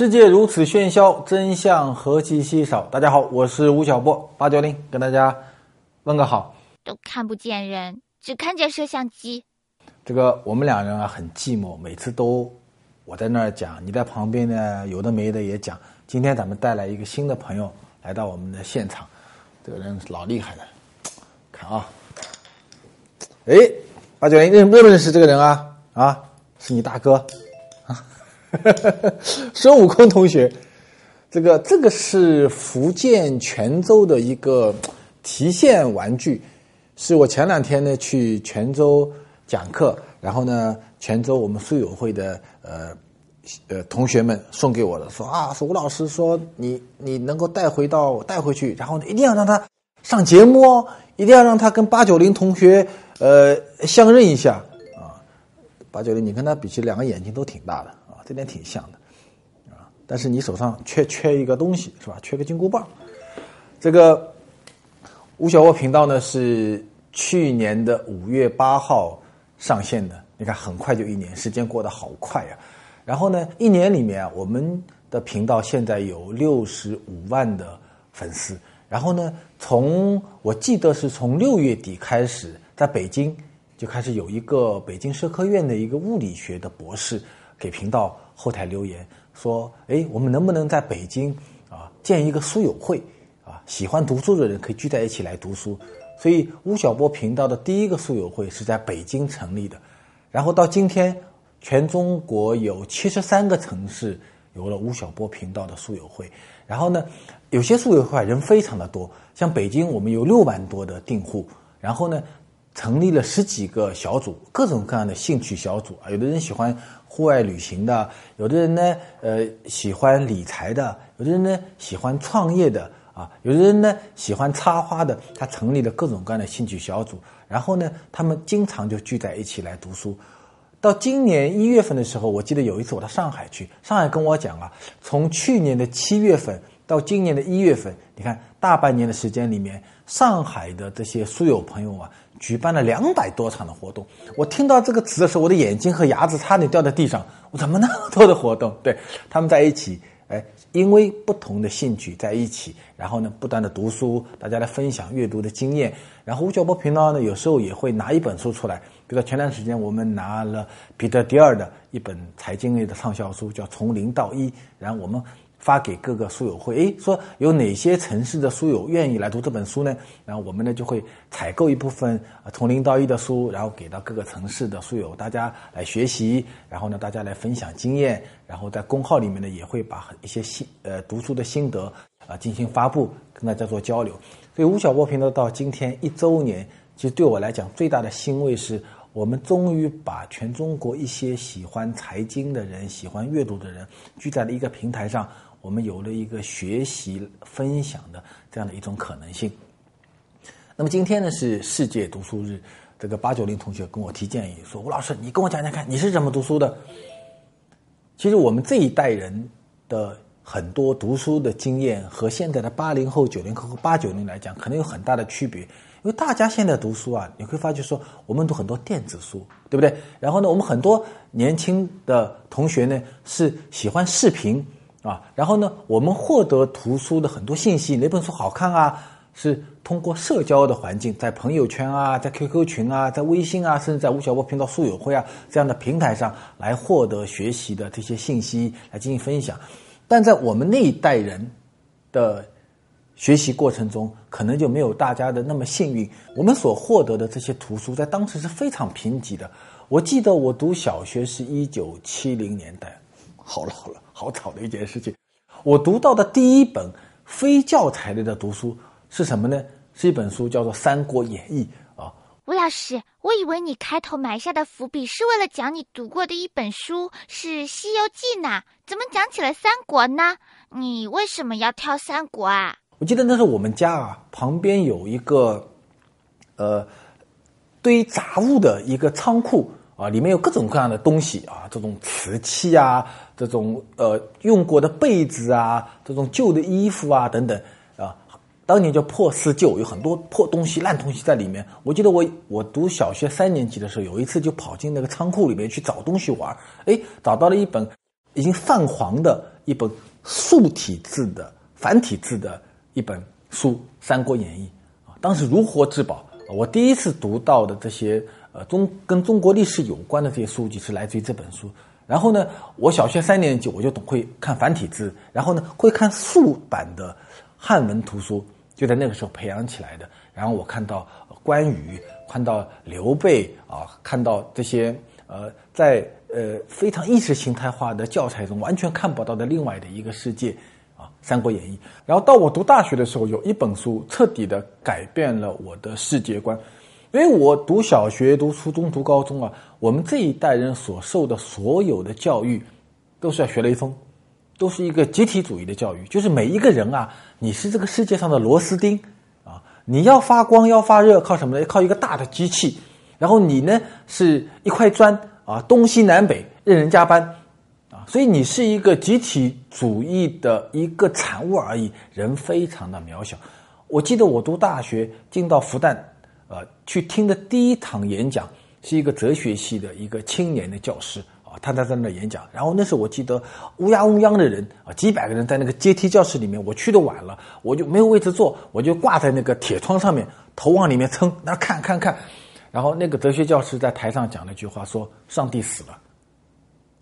世界如此喧嚣，真相何其稀少。大家好，我是吴晓波，八九零跟大家问个好。都看不见人，只看见摄像机。这个我们两人啊很寂寞，每次都我在那儿讲，你在旁边呢，有的没的也讲。今天咱们带来一个新的朋友来到我们的现场，这个人老厉害了，看啊，哎，八九零认认不认识这个人啊？啊，是你大哥。孙悟空同学，这个这个是福建泉州的一个提线玩具，是我前两天呢去泉州讲课，然后呢泉州我们书友会的呃呃同学们送给我的，说啊，说吴老师说你你能够带回到带回去，然后呢一定要让他上节目哦，一定要让他跟八九零同学呃相认一下啊，八九零你跟他比起两个眼睛都挺大的。这点挺像的，啊，但是你手上缺缺一个东西是吧？缺个金箍棒。这个吴小沃频道呢是去年的五月八号上线的，你看很快就一年，时间过得好快呀。然后呢，一年里面我们的频道现在有六十五万的粉丝。然后呢，从我记得是从六月底开始，在北京就开始有一个北京社科院的一个物理学的博士。给频道后台留言说：“哎，我们能不能在北京啊建一个书友会啊？喜欢读书的人可以聚在一起来读书。所以吴晓波频道的第一个书友会是在北京成立的。然后到今天，全中国有七十三个城市有了吴晓波频道的书友会。然后呢，有些书友会人非常的多，像北京我们有六万多的订户。然后呢，成立了十几个小组，各种各样的兴趣小组啊，有的人喜欢。”户外旅行的，有的人呢，呃，喜欢理财的，有的人呢，喜欢创业的，啊，有的人呢，喜欢插花的，他成立了各种各样的兴趣小组，然后呢，他们经常就聚在一起来读书。到今年一月份的时候，我记得有一次我到上海去，上海跟我讲啊，从去年的七月份到今年的一月份，你看大半年的时间里面，上海的这些书友朋友啊。举办了两百多场的活动，我听到这个词的时候，我的眼睛和牙齿差点掉在地上。我怎么那么多的活动？对 他们在一起，哎，因为不同的兴趣在一起，然后呢，不断的读书，大家来分享阅读的经验。然后吴晓波频道呢，有时候也会拿一本书出来，比如说前段时间我们拿了彼得迪尔的一本财经类的畅销书，叫《从零到一》，然后我们。发给各个书友会，诶，说有哪些城市的书友愿意来读这本书呢？然后我们呢就会采购一部分从零到一的书，然后给到各个城市的书友，大家来学习，然后呢大家来分享经验，然后在公号里面呢也会把一些心呃读书的心得啊进行发布，跟大家做交流。所以吴晓波频道到今天一周年，其实对我来讲最大的欣慰是。我们终于把全中国一些喜欢财经的人、喜欢阅读的人聚在了一个平台上，我们有了一个学习分享的这样的一种可能性。那么今天呢是世界读书日，这个八九零同学跟我提建议说：“吴老师，你跟我讲讲看，你是怎么读书的？”其实我们这一代人的很多读书的经验和现在的八零后、九零后和八九零来讲，可能有很大的区别。因为大家现在读书啊，你会发觉说，我们读很多电子书，对不对？然后呢，我们很多年轻的同学呢是喜欢视频啊。然后呢，我们获得图书的很多信息，哪本书好看啊？是通过社交的环境，在朋友圈啊，在 QQ 群啊，在微信啊，甚至在吴晓波频道书友会啊这样的平台上来获得学习的这些信息来进行分享。但在我们那一代人的。学习过程中可能就没有大家的那么幸运。我们所获得的这些图书，在当时是非常贫瘠的。我记得我读小学是一九七零年代，好了好了，好早的一件事情。我读到的第一本非教材类的读书是什么呢？是一本书叫做《三国演义》啊。吴老师，我以为你开头埋下的伏笔是为了讲你读过的一本书是《西游记》呢，怎么讲起了三国呢？你为什么要挑三国啊？我记得那是我们家啊，旁边有一个，呃，堆杂物的一个仓库啊，里面有各种各样的东西啊，这种瓷器啊，这种呃用过的被子啊，这种旧的衣服啊等等啊，当年叫破四旧，有很多破东西、烂东西在里面。我记得我我读小学三年级的时候，有一次就跑进那个仓库里面去找东西玩，哎，找到了一本已经泛黄的。一本竖体字的繁体字的一本书《三国演义》啊，当时如获至宝。我第一次读到的这些呃中跟中国历史有关的这些书籍是来自于这本书。然后呢，我小学三年级我就懂会看繁体字，然后呢会看竖版的汉文图书，就在那个时候培养起来的。然后我看到关羽，看到刘备啊，看到这些呃在呃非常意识形态化的教材中完全看不到的另外的一个世界啊，《三国演义》。然后到我读大学的时候，有一本书彻底的改变了我的世界观。因为我读小学、读初中、读高中啊，我们这一代人所受的所有的教育，都是要学雷锋，都是一个集体主义的教育。就是每一个人啊，你是这个世界上的螺丝钉啊，你要发光、要发热，靠什么呢？靠一个大的机器。然后你呢，是一块砖啊，东西南北任人加班啊，所以你是一个集体主义的一个产物而已，人非常的渺小。我记得我读大学进到复旦。呃，去听的第一堂演讲是一个哲学系的一个青年的教师啊，他在在那演讲。然后那时候我记得乌泱乌泱的人啊，几百个人在那个阶梯教室里面。我去的晚了，我就没有位置坐，我就挂在那个铁窗上面，头往里面蹭，那看看看。然后那个哲学教师在台上讲了一句话，说：“上帝死了。”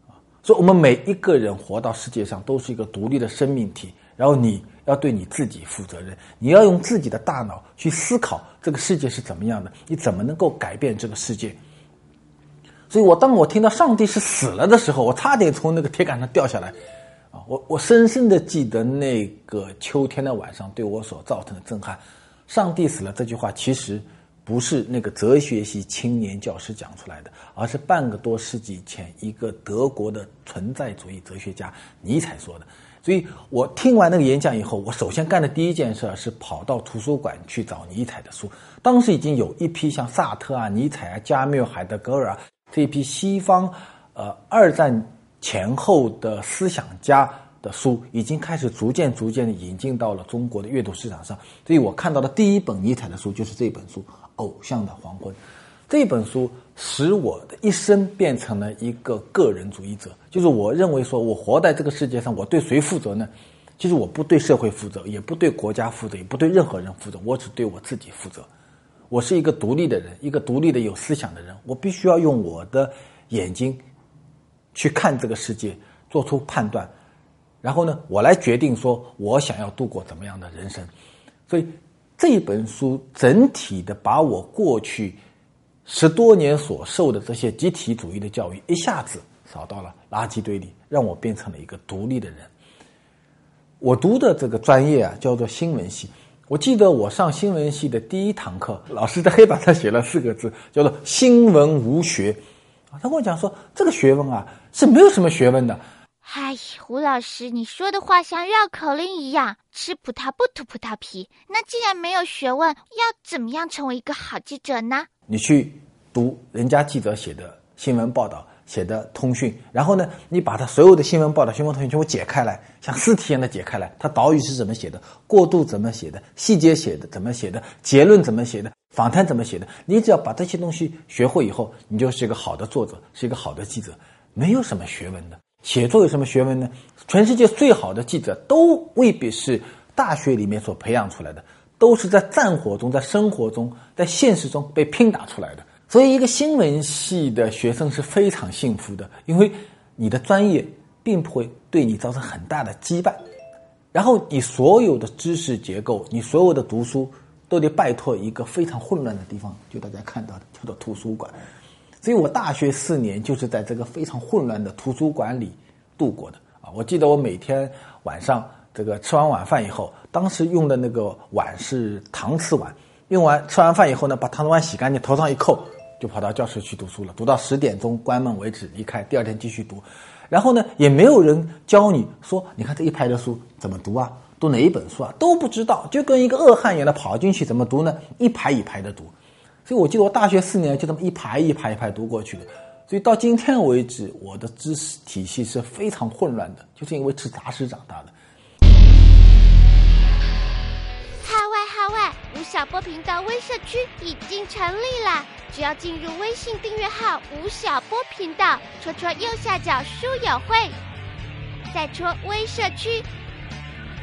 啊，所以我们每一个人活到世界上都是一个独立的生命体。然后你。要对你自己负责任，你要用自己的大脑去思考这个世界是怎么样的，你怎么能够改变这个世界？所以，我当我听到上帝是死了的时候，我差点从那个铁杆上掉下来，啊，我我深深的记得那个秋天的晚上对我所造成的震撼。上帝死了这句话其实不是那个哲学系青年教师讲出来的，而是半个多世纪前一个德国的存在主义哲学家尼采说的。所以我听完那个演讲以后，我首先干的第一件事是跑到图书馆去找尼采的书。当时已经有一批像萨特啊、尼采啊、加缪、海德格尔啊这一批西方呃二战前后的思想家的书，已经开始逐渐逐渐的引进到了中国的阅读市场上。所以我看到的第一本尼采的书就是这本书《偶像的黄昏》。这本书使我的一生变成了一个个人主义者，就是我认为说，我活在这个世界上，我对谁负责呢？其实我不对社会负责，也不对国家负责，也不对任何人负责，我只对我自己负责。我是一个独立的人，一个独立的有思想的人，我必须要用我的眼睛去看这个世界，做出判断，然后呢，我来决定说我想要度过怎么样的人生。所以这本书整体的把我过去。十多年所受的这些集体主义的教育，一下子扫到了垃圾堆里，让我变成了一个独立的人。我读的这个专业啊，叫做新闻系。我记得我上新闻系的第一堂课，老师在黑板上写了四个字，叫做“新闻无学”。他跟我讲说，这个学问啊是没有什么学问的。嗨，胡老师，你说的话像绕口令一样，吃葡萄不吐葡萄皮。那既然没有学问，要怎么样成为一个好记者呢？你去读人家记者写的新闻报道、写的通讯，然后呢，你把他所有的新闻报道、新闻通讯全部解开来，像尸体一样的解开来，他导语是怎么写的，过渡怎么写的，细节写的怎么写的，结论怎么写的，访谈怎么写的，你只要把这些东西学会以后，你就是一个好的作者，是一个好的记者，没有什么学问的。写作有什么学问呢？全世界最好的记者都未必是大学里面所培养出来的。都是在战火中，在生活中，在现实中被拼打出来的。所以，一个新闻系的学生是非常幸福的，因为你的专业并不会对你造成很大的羁绊。然后，你所有的知识结构，你所有的读书，都得拜托一个非常混乱的地方，就大家看到的叫做图书馆。所以我大学四年就是在这个非常混乱的图书馆里度过的啊！我记得我每天晚上。这个吃完晚饭以后，当时用的那个碗是搪瓷碗。用完吃完饭以后呢，把搪瓷碗洗干净，头上一扣，就跑到教室去读书了，读到十点钟关门为止，离开。第二天继续读。然后呢，也没有人教你说，你看这一排的书怎么读啊？读哪一本书啊？都不知道，就跟一个恶汉一样的跑进去，怎么读呢？一排一排的读。所以我记得我大学四年就这么一排一排一排读过去的。所以到今天为止，我的知识体系是非常混乱的，就是因为吃杂食长大的。吴晓波频道微社区已经成立了，只要进入微信订阅号“吴晓波频道”，戳戳右下角书友会，再戳微社区，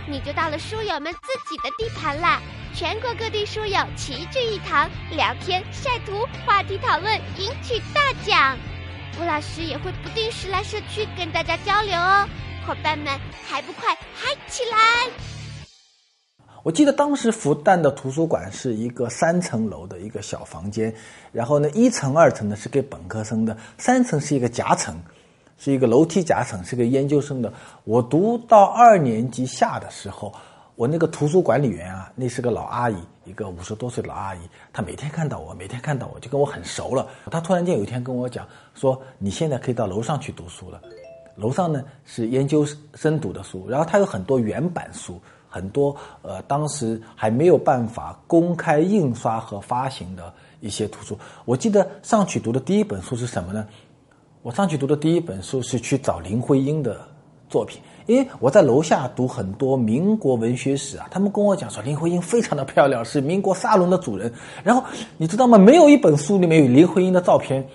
你就到了书友们自己的地盘啦！全国各地书友齐聚一堂，聊天、晒图、话题讨论，赢取大奖。吴老师也会不定时来社区跟大家交流哦，伙伴们还不快嗨起来！我记得当时复旦的图书馆是一个三层楼的一个小房间，然后呢，一层、二层呢是给本科生的，三层是一个夹层，是一个楼梯夹层，是给研究生的。我读到二年级下的时候，我那个图书管理员啊，那是个老阿姨，一个五十多岁的老阿姨，她每天看到我，每天看到我就跟我很熟了。她突然间有一天跟我讲说：“你现在可以到楼上去读书了，楼上呢是研究生读的书，然后它有很多原版书。”很多呃，当时还没有办法公开印刷和发行的一些图书。我记得上去读的第一本书是什么呢？我上去读的第一本书是去找林徽因的作品，因为我在楼下读很多民国文学史啊，他们跟我讲说林徽因非常的漂亮，是民国沙龙的主人。然后你知道吗？没有一本书里面有林徽因的照片，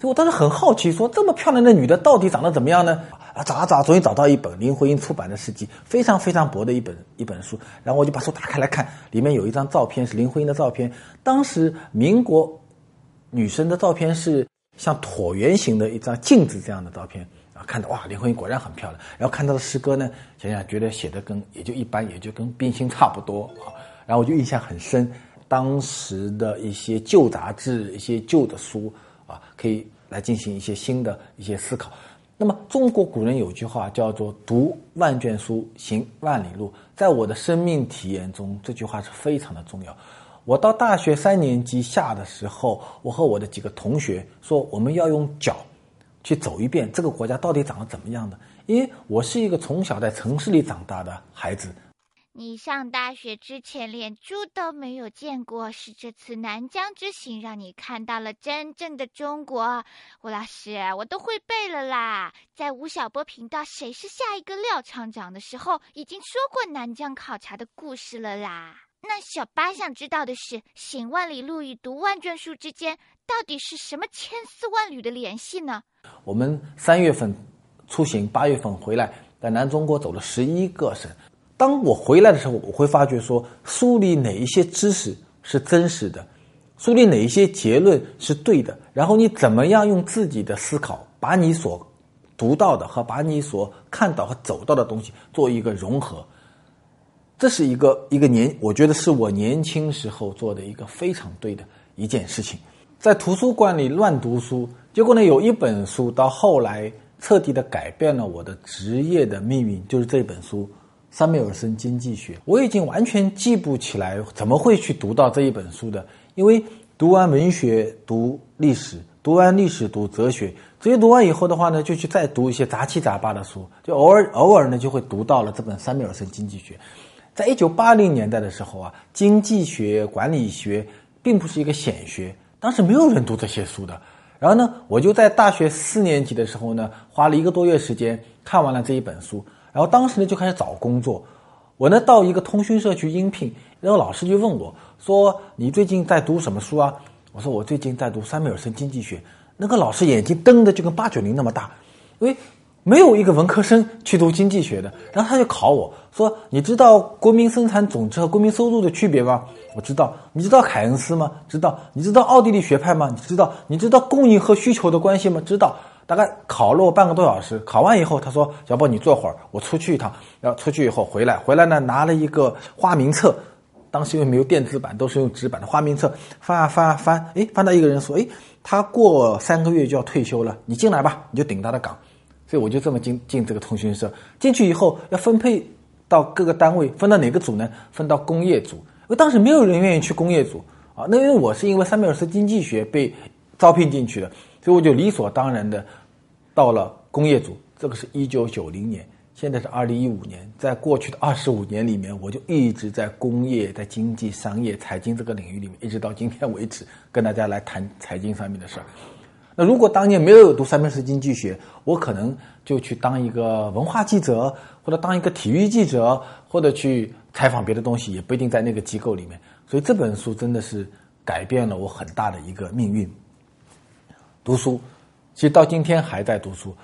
所以我当时很好奇，说这么漂亮的女的到底长得怎么样呢？啊，找啊找，终于找到一本林徽因出版的诗集，非常非常薄的一本一本书。然后我就把书打开来看，里面有一张照片是林徽因的照片。当时民国女生的照片是像椭圆形的一张镜子这样的照片啊，看到哇，林徽因果然很漂亮。然后看到的诗歌呢，想想觉得写的跟也就一般，也就跟冰心差不多啊。然后我就印象很深，当时的一些旧杂志、一些旧的书啊，可以来进行一些新的一些思考。那么，中国古人有句话叫做“读万卷书，行万里路”。在我的生命体验中，这句话是非常的重要。我到大学三年级下的时候，我和我的几个同学说，我们要用脚去走一遍这个国家到底长得怎么样的。因为我是一个从小在城市里长大的孩子。你上大学之前连猪都没有见过，是这次南疆之行让你看到了真正的中国。吴老师，我都会背了啦！在吴晓波频道《谁是下一个廖厂长》的时候，已经说过南疆考察的故事了啦。那小八想知道的是，行万里路与读万卷书之间到底是什么千丝万缕的联系呢？我们三月份出行，八月份回来，在南中国走了十一个省。当我回来的时候，我会发觉说，书里哪一些知识是真实的，书里哪一些结论是对的，然后你怎么样用自己的思考，把你所读到的和把你所看到和走到的东西做一个融合，这是一个一个年，我觉得是我年轻时候做的一个非常对的一件事情，在图书馆里乱读书，结果呢，有一本书到后来彻底的改变了我的职业的命运，就是这本书。三缪尔森经济学，我已经完全记不起来怎么会去读到这一本书的。因为读完文学，读历史，读完历史读哲学，哲学读完以后的话呢，就去再读一些杂七杂八的书，就偶尔偶尔呢就会读到了这本三缪尔森经济学。在一九八零年代的时候啊，经济学、管理学并不是一个显学，当时没有人读这些书的。然后呢，我就在大学四年级的时候呢，花了一个多月时间看完了这一本书。然后当时呢就开始找工作，我呢到一个通讯社去应聘，然后老师就问我说：“你最近在读什么书啊？”我说：“我最近在读三缪尔森经济学。”那个老师眼睛瞪的就跟八九零那么大，因为没有一个文科生去读经济学的。然后他就考我说：“你知道国民生产总值和国民收入的区别吗？”我知道。你知道凯恩斯吗？知道。你知道奥地利学派吗？你知道。你知道供应和需求的关系吗？知道。大概考了我半个多小时，考完以后，他说：“小波，你坐会儿，我出去一趟。”然后出去以后回来，回来呢拿了一个花名册，当时因为没有电子版，都是用纸版的花名册，翻啊翻啊翻，哎，翻到一个人说：“哎，他过三个月就要退休了，你进来吧，你就顶他的岗。”所以我就这么进进这个通讯社。进去以后要分配到各个单位，分到哪个组呢？分到工业组。因为当时没有人愿意去工业组啊，那因为我是因为三缪尔斯经济学被招聘进去的，所以我就理所当然的。到了工业组，这个是一九九零年，现在是二零一五年。在过去的二十五年里面，我就一直在工业、在经济、商业、财经这个领域里面，一直到今天为止，跟大家来谈财经上面的事儿。那如果当年没有读三面式经济学，我可能就去当一个文化记者，或者当一个体育记者，或者去采访别的东西，也不一定在那个机构里面。所以这本书真的是改变了我很大的一个命运。读书。其实到今天还在读书，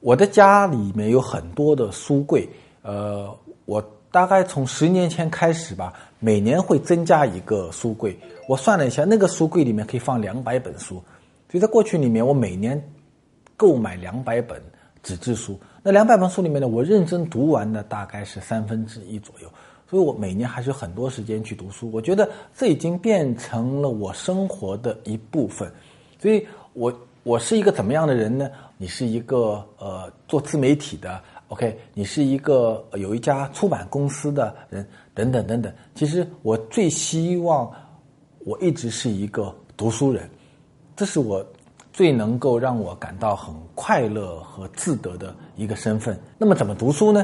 我的家里面有很多的书柜，呃，我大概从十年前开始吧，每年会增加一个书柜。我算了一下，那个书柜里面可以放两百本书，所以在过去里面，我每年购买两百本纸质书。那两百本书里面呢，我认真读完的大概是三分之一左右，所以我每年还是有很多时间去读书。我觉得这已经变成了我生活的一部分。所以，我我是一个怎么样的人呢？你是一个呃做自媒体的，OK？你是一个有一家出版公司的人，等等等等。其实我最希望我一直是一个读书人，这是我。最能够让我感到很快乐和自得的一个身份。那么，怎么读书呢？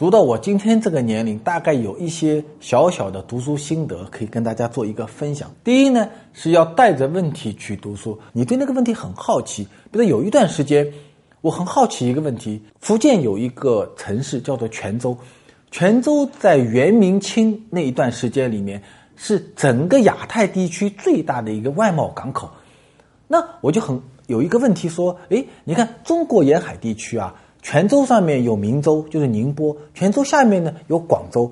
读到我今天这个年龄，大概有一些小小的读书心得可以跟大家做一个分享。第一呢，是要带着问题去读书。你对那个问题很好奇，比如有一段时间，我很好奇一个问题：福建有一个城市叫做泉州，泉州在元明清那一段时间里面，是整个亚太地区最大的一个外贸港口。那我就很有一个问题说，哎，你看中国沿海地区啊，泉州上面有明州，就是宁波；泉州下面呢有广州。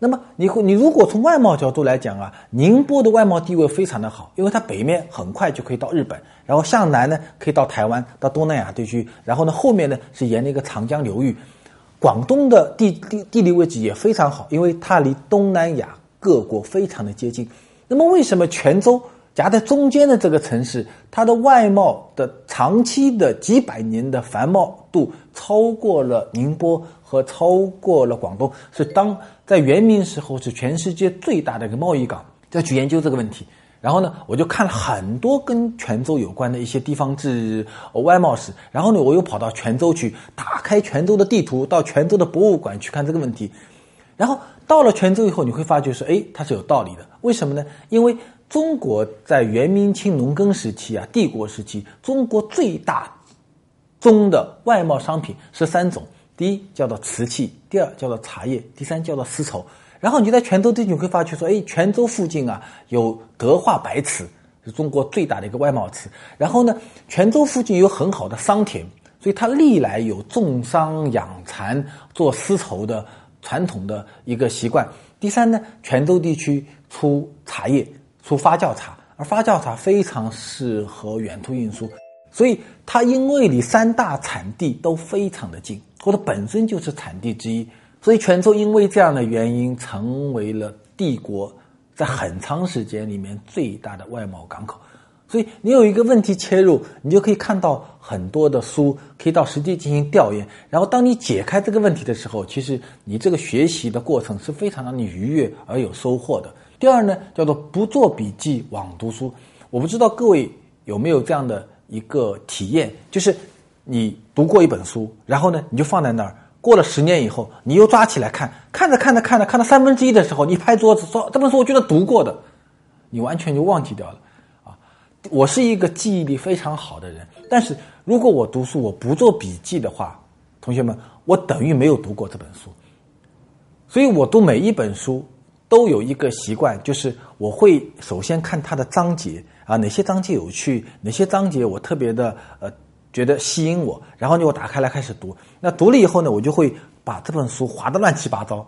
那么你你如果从外贸角度来讲啊，宁波的外贸地位非常的好，因为它北面很快就可以到日本，然后向南呢可以到台湾、到东南亚地区，然后呢后面呢是沿着一个长江流域。广东的地地地理位置也非常好，因为它离东南亚各国非常的接近。那么为什么泉州？夹在中间的这个城市，它的外贸的长期的几百年的繁茂度超过了宁波和超过了广东，是当在元明时候是全世界最大的一个贸易港。要去研究这个问题，然后呢，我就看了很多跟泉州有关的一些地方志、外贸史，然后呢，我又跑到泉州去，打开泉州的地图，到泉州的博物馆去看这个问题。然后到了泉州以后，你会发觉说，哎，它是有道理的。为什么呢？因为中国在元明清农耕时期啊，帝国时期，中国最大宗的外贸商品是三种：第一叫做瓷器，第二叫做茶叶，第三叫做丝绸。然后你在泉州地区会发觉说，哎，泉州附近啊有德化白瓷，是中国最大的一个外贸瓷。然后呢，泉州附近有很好的桑田，所以它历来有种桑养蚕、做丝绸的传统的一个习惯。第三呢，泉州地区出茶叶。出发酵茶，而发酵茶非常适合远途运输，所以它因为离三大产地都非常的近，或者本身就是产地之一，所以泉州因为这样的原因成为了帝国在很长时间里面最大的外贸港口。所以你有一个问题切入，你就可以看到很多的书，可以到实地进行调研，然后当你解开这个问题的时候，其实你这个学习的过程是非常让你愉悦而有收获的。第二呢，叫做不做笔记网读书。我不知道各位有没有这样的一个体验，就是你读过一本书，然后呢，你就放在那儿，过了十年以后，你又抓起来看，看着看着看着，看到三分之一的时候，你拍桌子说：“这本书我觉得读过的。”你完全就忘记掉了。啊，我是一个记忆力非常好的人，但是如果我读书我不做笔记的话，同学们，我等于没有读过这本书。所以我读每一本书。都有一个习惯，就是我会首先看它的章节啊，哪些章节有趣，哪些章节我特别的呃觉得吸引我，然后呢我打开来开始读。那读了以后呢，我就会把这本书划得乱七八糟，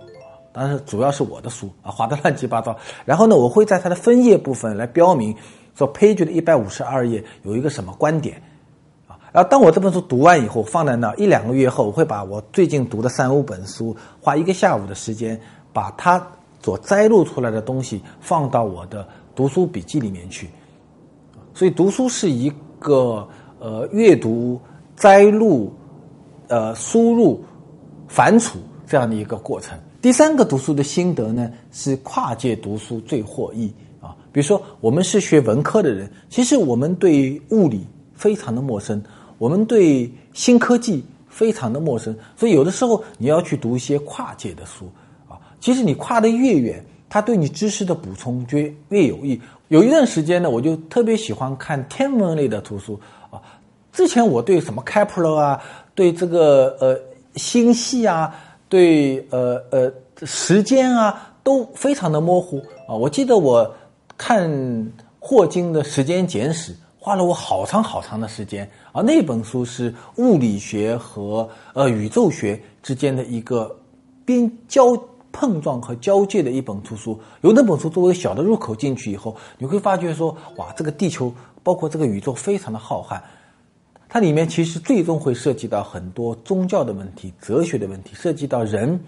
当然主要是我的书啊，划得乱七八糟。然后呢，我会在它的分页部分来标明说，page 的一百五十二页有一个什么观点啊。然后当我这本书读完以后，放在那一两个月后，我会把我最近读的三五本书，花一个下午的时间把它。所摘录出来的东西放到我的读书笔记里面去，所以读书是一个呃阅读、摘录、呃输入、反刍这样的一个过程。第三个读书的心得呢，是跨界读书最获益啊。比如说，我们是学文科的人，其实我们对物理非常的陌生，我们对新科技非常的陌生，所以有的时候你要去读一些跨界的书。其实你跨得越远，它对你知识的补充就越有益。有一段时间呢，我就特别喜欢看天文类的图书啊。之前我对什么开普勒啊，对这个呃星系啊，对呃呃时间啊，都非常的模糊啊。我记得我看霍金的《时间简史》，花了我好长好长的时间。啊那本书是物理学和呃宇宙学之间的一个边交碰撞和交界的一本图书。有那本书作为小的入口进去以后，你会发觉说，哇，这个地球包括这个宇宙非常的浩瀚。它里面其实最终会涉及到很多宗教的问题、哲学的问题，涉及到人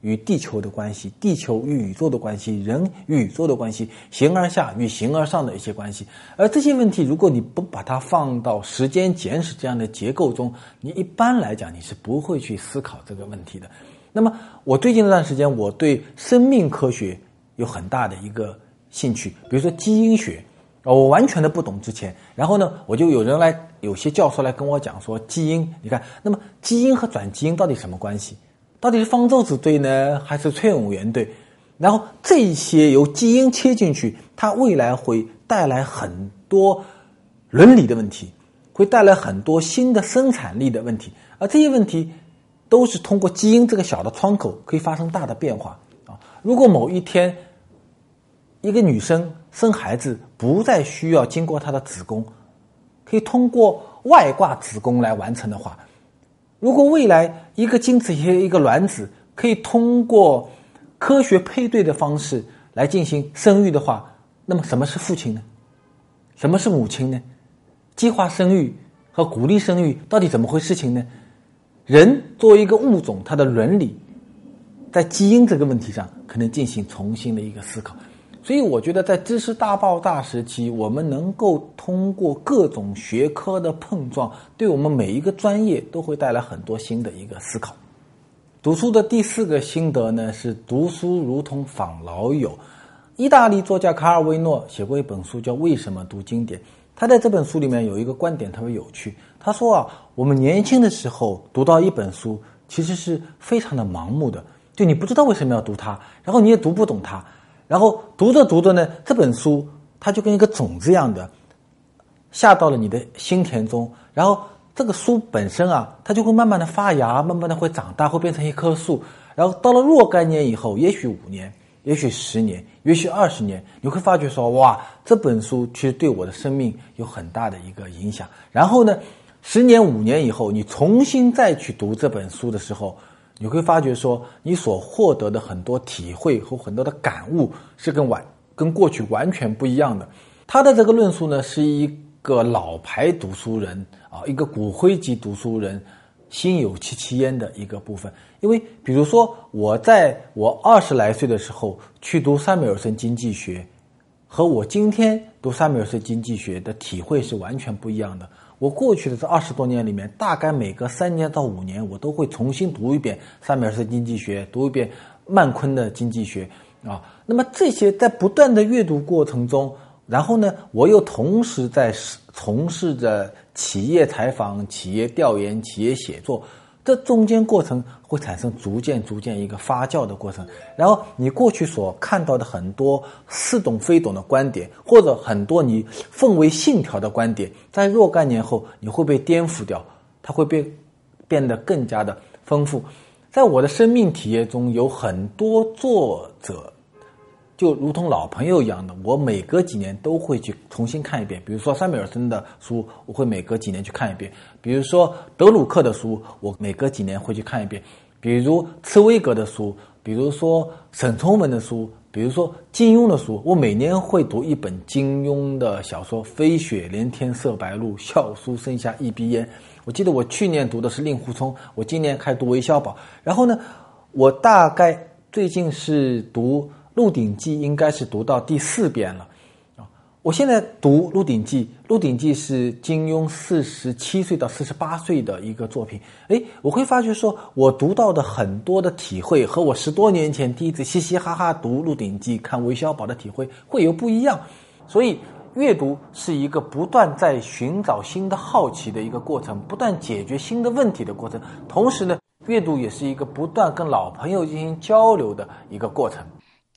与地球的关系、地球与宇宙的关系、人与宇宙的关系、形而下与形而上的一些关系。而这些问题，如果你不把它放到时间简史这样的结构中，你一般来讲你是不会去思考这个问题的。那么，我最近这段时间，我对生命科学有很大的一个兴趣，比如说基因学。我完全的不懂之前，然后呢，我就有人来，有些教授来跟我讲说，基因，你看，那么基因和转基因到底什么关系？到底是方舟子对呢，还是崔永元对？然后这些由基因切进去，它未来会带来很多伦理的问题，会带来很多新的生产力的问题，而这些问题都是通过基因这个小的窗口可以发生大的变化啊！如果某一天，一个女生生孩子不再需要经过她的子宫，可以通过外挂子宫来完成的话，如果未来一个精子和一个卵子可以通过科学配对的方式来进行生育的话，那么什么是父亲呢？什么是母亲呢？计划生育和鼓励生育到底怎么回事情呢？人作为一个物种，它的伦理在基因这个问题上可能进行重新的一个思考。所以我觉得，在知识大爆炸时期，我们能够通过各种学科的碰撞，对我们每一个专业都会带来很多新的一个思考。读书的第四个心得呢，是读书如同访老友。意大利作家卡尔维诺写过一本书，叫《为什么读经典》。他在这本书里面有一个观点特别有趣，他说啊，我们年轻的时候读到一本书，其实是非常的盲目的，就你不知道为什么要读它，然后你也读不懂它。然后读着读着呢，这本书它就跟一个种子一样的下到了你的心田中，然后这个书本身啊，它就会慢慢的发芽，慢慢的会长大，会变成一棵树。然后到了若干年以后，也许五年，也许十年，也许二十年，你会发觉说，哇，这本书其实对我的生命有很大的一个影响。然后呢，十年五年以后，你重新再去读这本书的时候。你会发觉说，你所获得的很多体会和很多的感悟是跟完跟过去完全不一样的。他的这个论述呢，是一个老牌读书人啊，一个骨灰级读书人，心有戚戚焉的一个部分。因为比如说，我在我二十来岁的时候去读塞缪尔森经济学，和我今天读塞缪尔森经济学的体会是完全不一样的。我过去的这二十多年里面，大概每隔三年到五年，我都会重新读一遍三米尔斯经济学，读一遍曼昆的经济学啊。那么这些在不断的阅读过程中，然后呢，我又同时在从事着企业采访、企业调研、企业写作。这中间过程会产生逐渐、逐渐一个发酵的过程，然后你过去所看到的很多似懂非懂的观点，或者很多你奉为信条的观点，在若干年后你会被颠覆掉，它会变变得更加的丰富。在我的生命体验中，有很多作者。就如同老朋友一样的，我每隔几年都会去重新看一遍。比如说塞缪尔森的书，我会每隔几年去看一遍；比如说德鲁克的书，我每隔几年会去看一遍；比如茨威格的书，比如说沈从文的书，比如说金庸的书，我每年会读一本金庸的小说《飞雪连天射白鹿，笑书生下一鼻烟》。我记得我去年读的是令狐冲，我今年开始读韦小宝。然后呢，我大概最近是读。《鹿鼎记》应该是读到第四遍了，我现在读《鹿鼎记》，《鹿鼎记》是金庸四十七岁到四十八岁的一个作品。哎，我会发觉说，我读到的很多的体会和我十多年前第一次嘻嘻哈哈读《鹿鼎记》看韦小宝的体会会有不一样。所以，阅读是一个不断在寻找新的好奇的一个过程，不断解决新的问题的过程。同时呢，阅读也是一个不断跟老朋友进行交流的一个过程。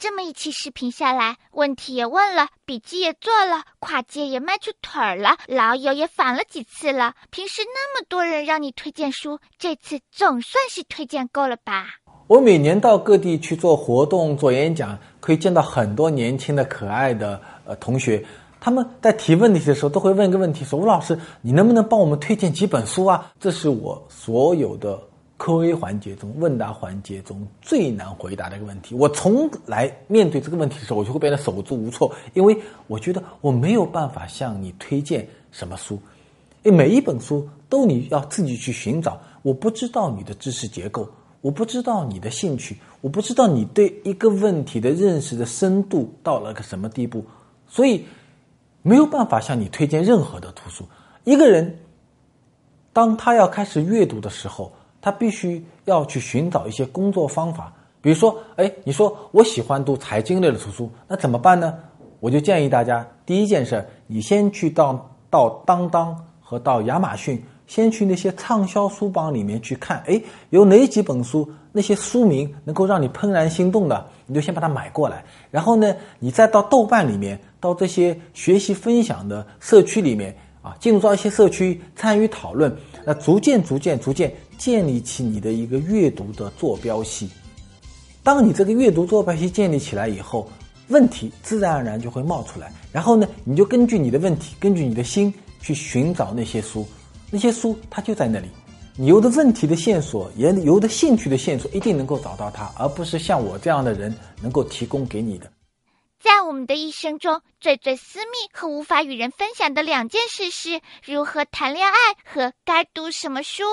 这么一期视频下来，问题也问了，笔记也做了，跨界也迈出腿儿了，老友也访了几次了。平时那么多人让你推荐书，这次总算是推荐够了吧？我每年到各地去做活动、做演讲，可以见到很多年轻的、可爱的呃同学。他们在提问题的时候都会问一个问题：说吴老师，你能不能帮我们推荐几本书啊？这是我所有的。Q&A 环节中，问答环节中最难回答的一个问题，我从来面对这个问题的时候，我就会变得手足无措，因为我觉得我没有办法向你推荐什么书，因为每一本书都你要自己去寻找，我不知道你的知识结构，我不知道你的兴趣，我不知道你对一个问题的认识的深度到了个什么地步，所以没有办法向你推荐任何的图书。一个人当他要开始阅读的时候。他必须要去寻找一些工作方法，比如说，哎，你说我喜欢读财经类的图书，那怎么办呢？我就建议大家，第一件事，你先去到到当当和到亚马逊，先去那些畅销书榜里面去看，哎，有哪几本书，那些书名能够让你怦然心动的，你就先把它买过来。然后呢，你再到豆瓣里面，到这些学习分享的社区里面啊，进入到一些社区参与讨论，那逐渐逐渐逐渐。建立起你的一个阅读的坐标系，当你这个阅读坐标系建立起来以后，问题自然而然就会冒出来。然后呢，你就根据你的问题，根据你的心去寻找那些书，那些书它就在那里。你有的问题的线索，也有的兴趣的线索，一定能够找到它，而不是像我这样的人能够提供给你的。在我们的一生中，最最私密和无法与人分享的两件事是如何谈恋爱和该读什么书。